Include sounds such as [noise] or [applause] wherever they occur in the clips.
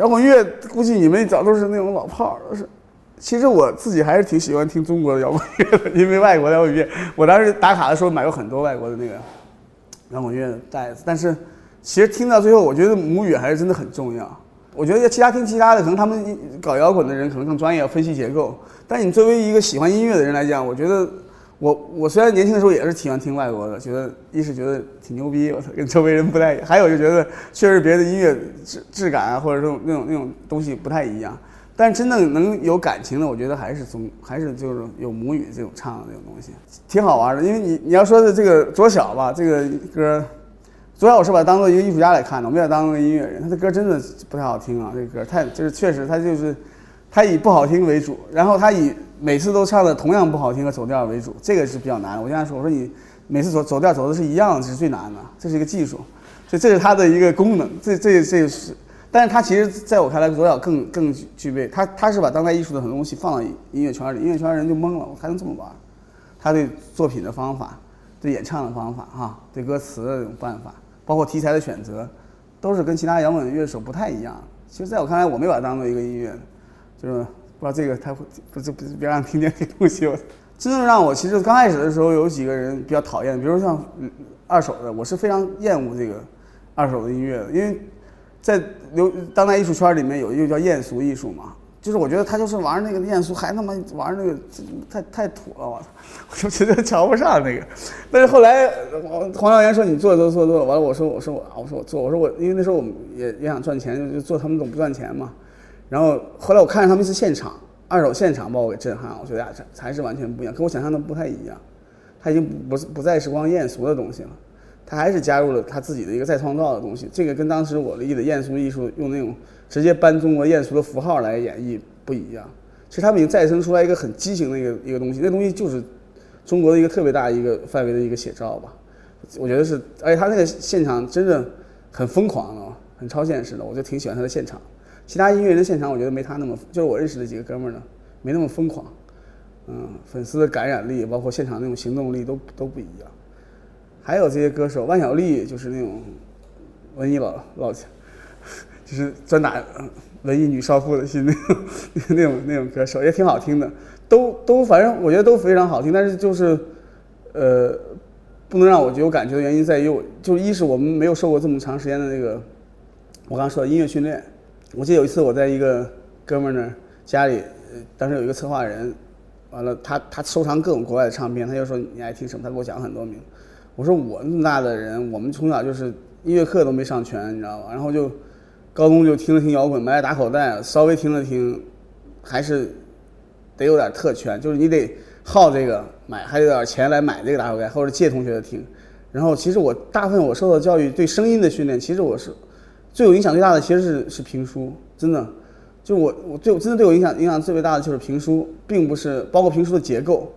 摇滚乐估计你们早都是那种老炮儿，都是。其实我自己还是挺喜欢听中国的摇滚乐的，因为外国摇滚乐，我当时打卡的时候买过很多外国的那个摇滚乐的袋子。但是其实听到最后，我觉得母语还是真的很重要。我觉得其他听其他的，可能他们搞摇滚的人可能更专业，分析结构。但你作为一个喜欢音乐的人来讲，我觉得我我虽然年轻的时候也是喜欢听外国的，觉得一是觉得挺牛逼，我操，跟周围人不太；还有就觉得确实别的音乐质质感啊，或者说那种那种东西不太一样。但真正能有感情的，我觉得还是从还是就是有母语这种唱的这种东西，挺好玩的。因为你你要说的这个左小吧，这个歌，左小我是把它当做一个艺术家来看的，我没把他当个音乐人。他的歌真的不太好听啊，这个歌太就是确实他就是他以不好听为主，然后他以每次都唱的同样不好听和走调为主，这个是比较难。我经常说，我说你每次走走调走的是一样，这是最难的，这是一个技术，所以这是他的一个功能，这这这是。但是他其实在我看来，左小更更具备他，他是把当代艺术的很多东西放到音乐圈里，音乐圈人就懵了，我还能这么玩？他对作品的方法，对演唱的方法，哈，对歌词的这种办法，包括题材的选择，都是跟其他摇滚乐手不太一样。其实在我看来，我没把它当做一个音乐，就是不知道这个他会不是不是别让听见这东西。真正让我其实刚开始的时候有几个人比较讨厌，比如像二手的，我是非常厌恶这个二手的音乐的，因为。在流当代艺术圈里面有一个叫艳俗艺术嘛，就是我觉得他就是玩那个艳俗，还他妈玩那个太太土了，我操！我就觉得瞧不上那个。但是后来黄黄晓元说你做做做做，完了我说我说我我说我做我说我因为那时候我们也也想赚钱，就做他们总不赚钱嘛。然后后来我看着他们一次现场，二手现场把我给震撼了，我觉得呀这才是完全不一样，跟我想象的不太一样。他已经不不不再是光艳俗的东西了。他还是加入了他自己的一个再创造的东西，这个跟当时我理解的艳俗艺术用那种直接搬中国艳俗的符号来演绎不一样。其实他们已经再生出来一个很畸形的一个一个东西，那东西就是中国的一个特别大一个范围的一个写照吧。我觉得是，而且他那个现场真的很疯狂啊，很超现实的，我就挺喜欢他的现场。其他音乐人现场我觉得没他那么，就是我认识的几个哥们儿呢，没那么疯狂。嗯，粉丝的感染力，包括现场那种行动力都都不一样。还有这些歌手，万晓利 [laughs] 就是那种文艺老老，就是专打文艺女少妇的心那种那种那种歌手，也挺好听的，都都反正我觉得都非常好听。但是就是呃，不能让我有感觉的原因在于，我就一是我们没有受过这么长时间的那个我刚说的音乐训练。我记得有一次我在一个哥们儿那儿家里，当时有一个策划人，完了他他收藏各种国外的唱片，他就说你爱听什么，他给我讲很多名。我说我那么大的人，我们从小就是音乐课都没上全，你知道吧？然后就高中就听了听摇滚，买打口袋，稍微听了听，还是得有点特权，就是你得好这个买，还有点钱来买这个打口袋，或者借同学的听。然后其实我大部分我受到教育对声音的训练，其实我是最有影响最大的，其实是是评书，真的，就我我对我真的对我影响影响最为大的就是评书，并不是包括评书的结构。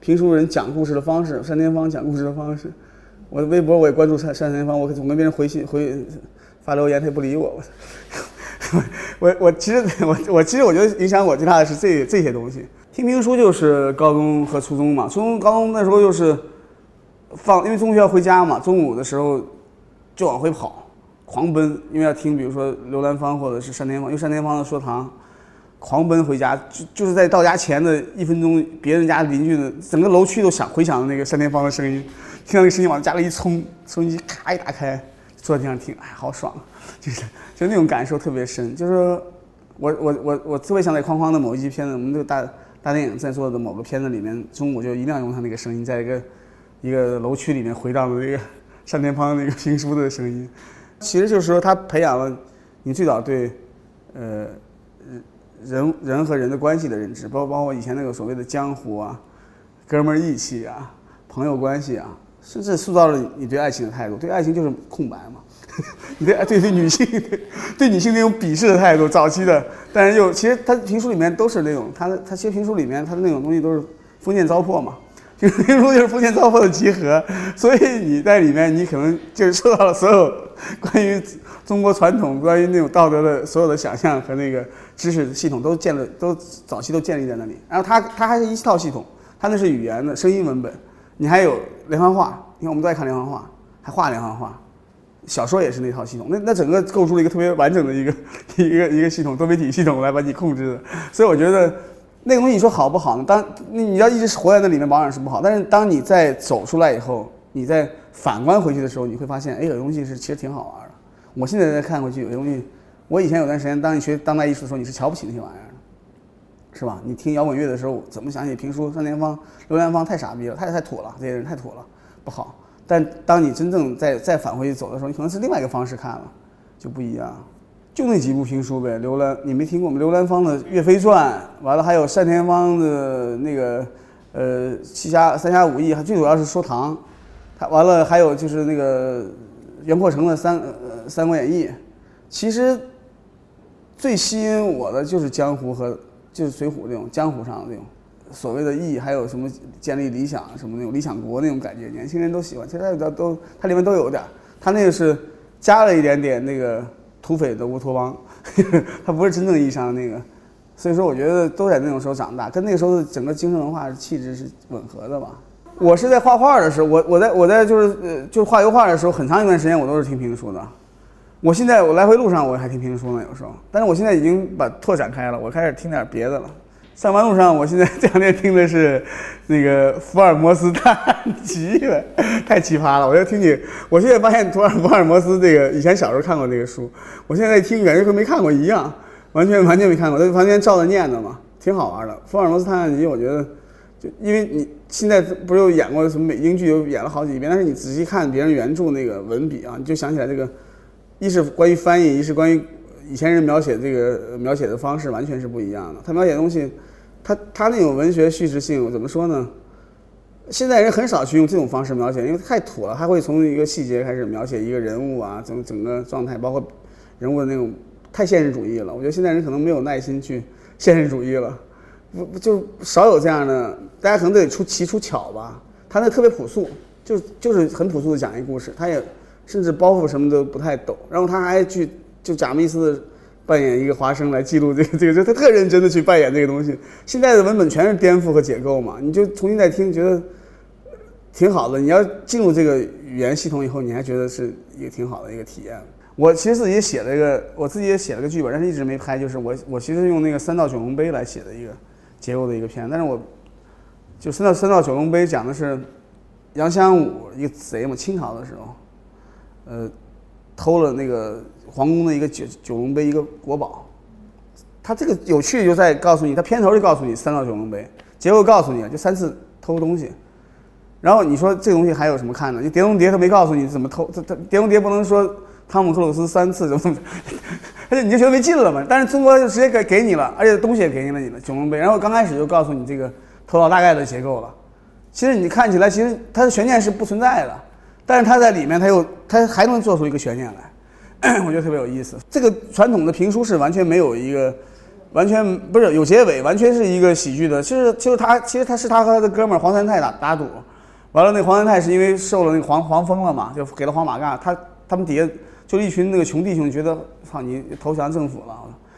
评书人讲故事的方式，单田芳讲故事的方式，我的微博我也关注单单田芳，我总跟别人回信回发留言，他也不理我。[laughs] 我我我其实我我其实我觉得影响我最大的是这这些东西。听评书就是高中和初中嘛，初中高中那时候就是放，因为中学要回家嘛，中午的时候就往回跑，狂奔，因为要听比如说刘兰芳或者是单田芳，因为单田芳的说堂。狂奔回家，就就是在到家前的一分钟，别人家邻居的整个楼区都响回响的那个单田芳的声音，听到那个声音往家里一冲，收音机咔一打开，坐在地上听，哎，好爽，就是就那种感受特别深。就是我我我我特别想在框框的某一集片子，我们这个大大电影在做的某个片子里面，中午就一定要用他那个声音，在一个一个楼区里面回荡的那个单田芳那个评书的声音，其实就是说他培养了你最早对呃。人人和人的关系的认知，包包括以前那个所谓的江湖啊、哥们儿义气啊、朋友关系啊，甚至塑造了你对爱情的态度。对爱情就是空白嘛，[laughs] 你对对对女性对对女性那种鄙视的态度，早期的，但是又其实他评书里面都是那种，他他其实评书里面他的那种东西都是封建糟粕嘛，评评书就是封建糟粕的集合，[laughs] 所以你在里面你可能就是受到了所有关于中国传统、关于那种道德的所有的想象和那个。知识系统都建了，都早期都建立在那里。然后它它还是一套系统，它那是语言的声音文本，你还有连环画，你看我们都爱看连环画，还画连环画，小说也是那套系统，那那整个构筑了一个特别完整的一个一个一个系统，多媒体系统来把你控制的。所以我觉得那个东西你说好不好呢？当你要一直活在那里面，保养是不好。但是当你再走出来以后，你再反观回去的时候，你会发现，哎，有东西是其实挺好玩的。我现在再看回去，有些东西，我以前有段时间，当你学当代艺术的时候，你是瞧不起那些玩意儿的，是吧？你听摇滚乐的时候，怎么想起评书？单田芳、刘兰芳太傻逼了，太太土了，这些人太土了，不好。但当你真正再再返回去走的时候，你可能是另外一个方式看了，就不一样。就那几部评书呗，刘兰，你没听过吗？刘兰芳的《岳飞传》，完了还有单田芳的那个呃《七侠三侠五义》，还最主要是说唐。他完了还有就是那个袁阔成的《三呃三国演义》，其实最吸引我的就是江湖和就是水浒这种江湖上的这种。所谓的义，还有什么建立理想什么那种理想国那种感觉，年轻人都喜欢。其实它都它里面都有点，它那个是加了一点点那个土匪的乌托邦，[laughs] 它不是真正意义上的那个。所以说，我觉得都在那种时候长大，跟那个时候的整个精神文化气质是吻合的吧。我是在画画的时候，我我在我在就是呃就画油画的时候，很长一段时间我都是听评书的。我现在我来回路上我还听评书呢，有时候。但是我现在已经把拓展开了，我开始听点别的了。上班路上，我现在这两天听的是那个福尔摩斯探案集，[laughs] 太奇葩了！我要听你，我现在发现福尔福尔摩斯这个以前小时候看过这个书，我现在听感觉和没看过一样，完全完全没看过，在房间照着念的嘛，挺好玩的。福尔摩斯探案集，我觉得就因为你现在不是有演过什么美英剧，有演了好几遍，但是你仔细看别人原著那个文笔啊，你就想起来这个，一是关于翻译，一是关于以前人描写这个描写的方式完全是不一样的，他描写东西。他他那种文学叙事性怎么说呢？现在人很少去用这种方式描写，因为太土了。他会从一个细节开始描写一个人物啊，整整个状态，包括人物的那种太现实主义了。我觉得现在人可能没有耐心去现实主义了，不不就少有这样的。大家可能都得出奇出巧吧。他那特别朴素，就就是很朴素的讲一个故事。他也甚至包袱什么都不太抖，然后他还去就假模似的。扮演一个华生来记录这个这个，就他特认真的去扮演这个东西。现在的文本全是颠覆和解构嘛，你就重新再听，觉得挺好的。你要进入这个语言系统以后，你还觉得是一个挺好的一个体验。我其实自己写了一个，我自己也写了个剧本，但是一直没拍。就是我我其实用那个三道九龙杯来写的一个结构的一个片，但是我就三道三道九龙杯讲的是杨香武一个贼嘛，清朝的时候，呃，偷了那个。皇宫的一个九九龙杯，一个国宝。它这个有趣就在告诉你，它片头就告诉你三道九龙杯，结果告诉你就三次偷东西。然后你说这东西还有什么看的？就碟中谍他没告诉你怎么偷，他他碟中谍不能说汤姆克鲁斯三次怎么，[laughs] 而且你就觉得没劲了嘛。但是中国就直接给给你了，而且东西也给你了，你了九龙杯。然后刚开始就告诉你这个偷盗大概的结构了。其实你看起来，其实它的悬念是不存在的，但是它在里面，它又它还能做出一个悬念来。[clears throat] 我觉得特别有意思。这个传统的评书是完全没有一个，完全不是有结尾，完全是一个喜剧的。其实就是他，其实他是他和他的哥们儿黄三泰打打赌，完了那黄三泰是因为受了那个黄黄蜂了嘛，就给了黄马褂。他他们底下就一群那个穷弟兄觉得，操你投降政府了，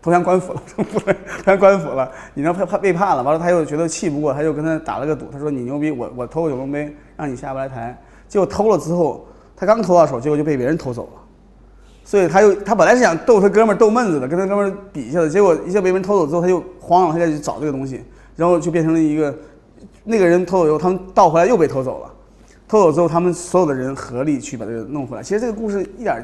投降官府了，投降官府了，你那怕怕背叛了。完了他又觉得气不过，他就跟他打了个赌，他说你牛逼，我我偷个九龙杯让你下不来台。结果偷了之后，他刚偷到手，结果就被别人偷走了。所以他又他本来是想逗他哥们儿逗闷子的，跟他哥们儿比一下的，结果一下被人偷走之后，他就慌了，他就去找这个东西，然后就变成了一个那个人偷走以后，他们倒回来又被偷走了，偷走之后，他们所有的人合力去把这个弄回来。其实这个故事一点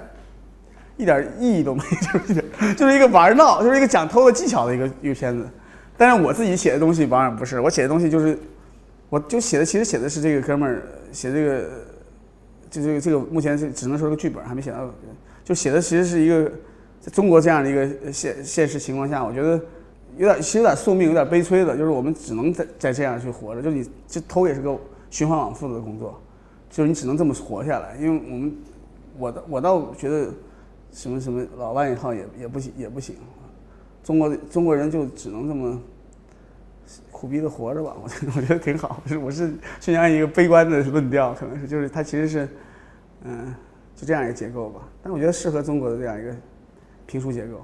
一点意义都没，[laughs] 就是就是一个玩闹，就是一个讲偷的技巧的一个一个片子。但是我自己写的东西当然不是，我写的东西就是我就写的其实写的是这个哥们儿写这个就这个这个目前是只能说个剧本，还没写到。就写的其实是一个，在中国这样的一个现现实情况下，我觉得有点其实有点宿命，有点悲催的，就是我们只能在在这样去活着。就你这偷也是个循环往复的工作，就是你只能这么活下来。因为我们，我倒我倒觉得什么什么老外一套也也不行也不行，中国中国人就只能这么苦逼的活着吧。我 [laughs] 我觉得挺好，我是宣扬一个悲观的论调，可能是就是它其实是嗯。就这样一个结构吧，但我觉得适合中国的这样一个评书结构。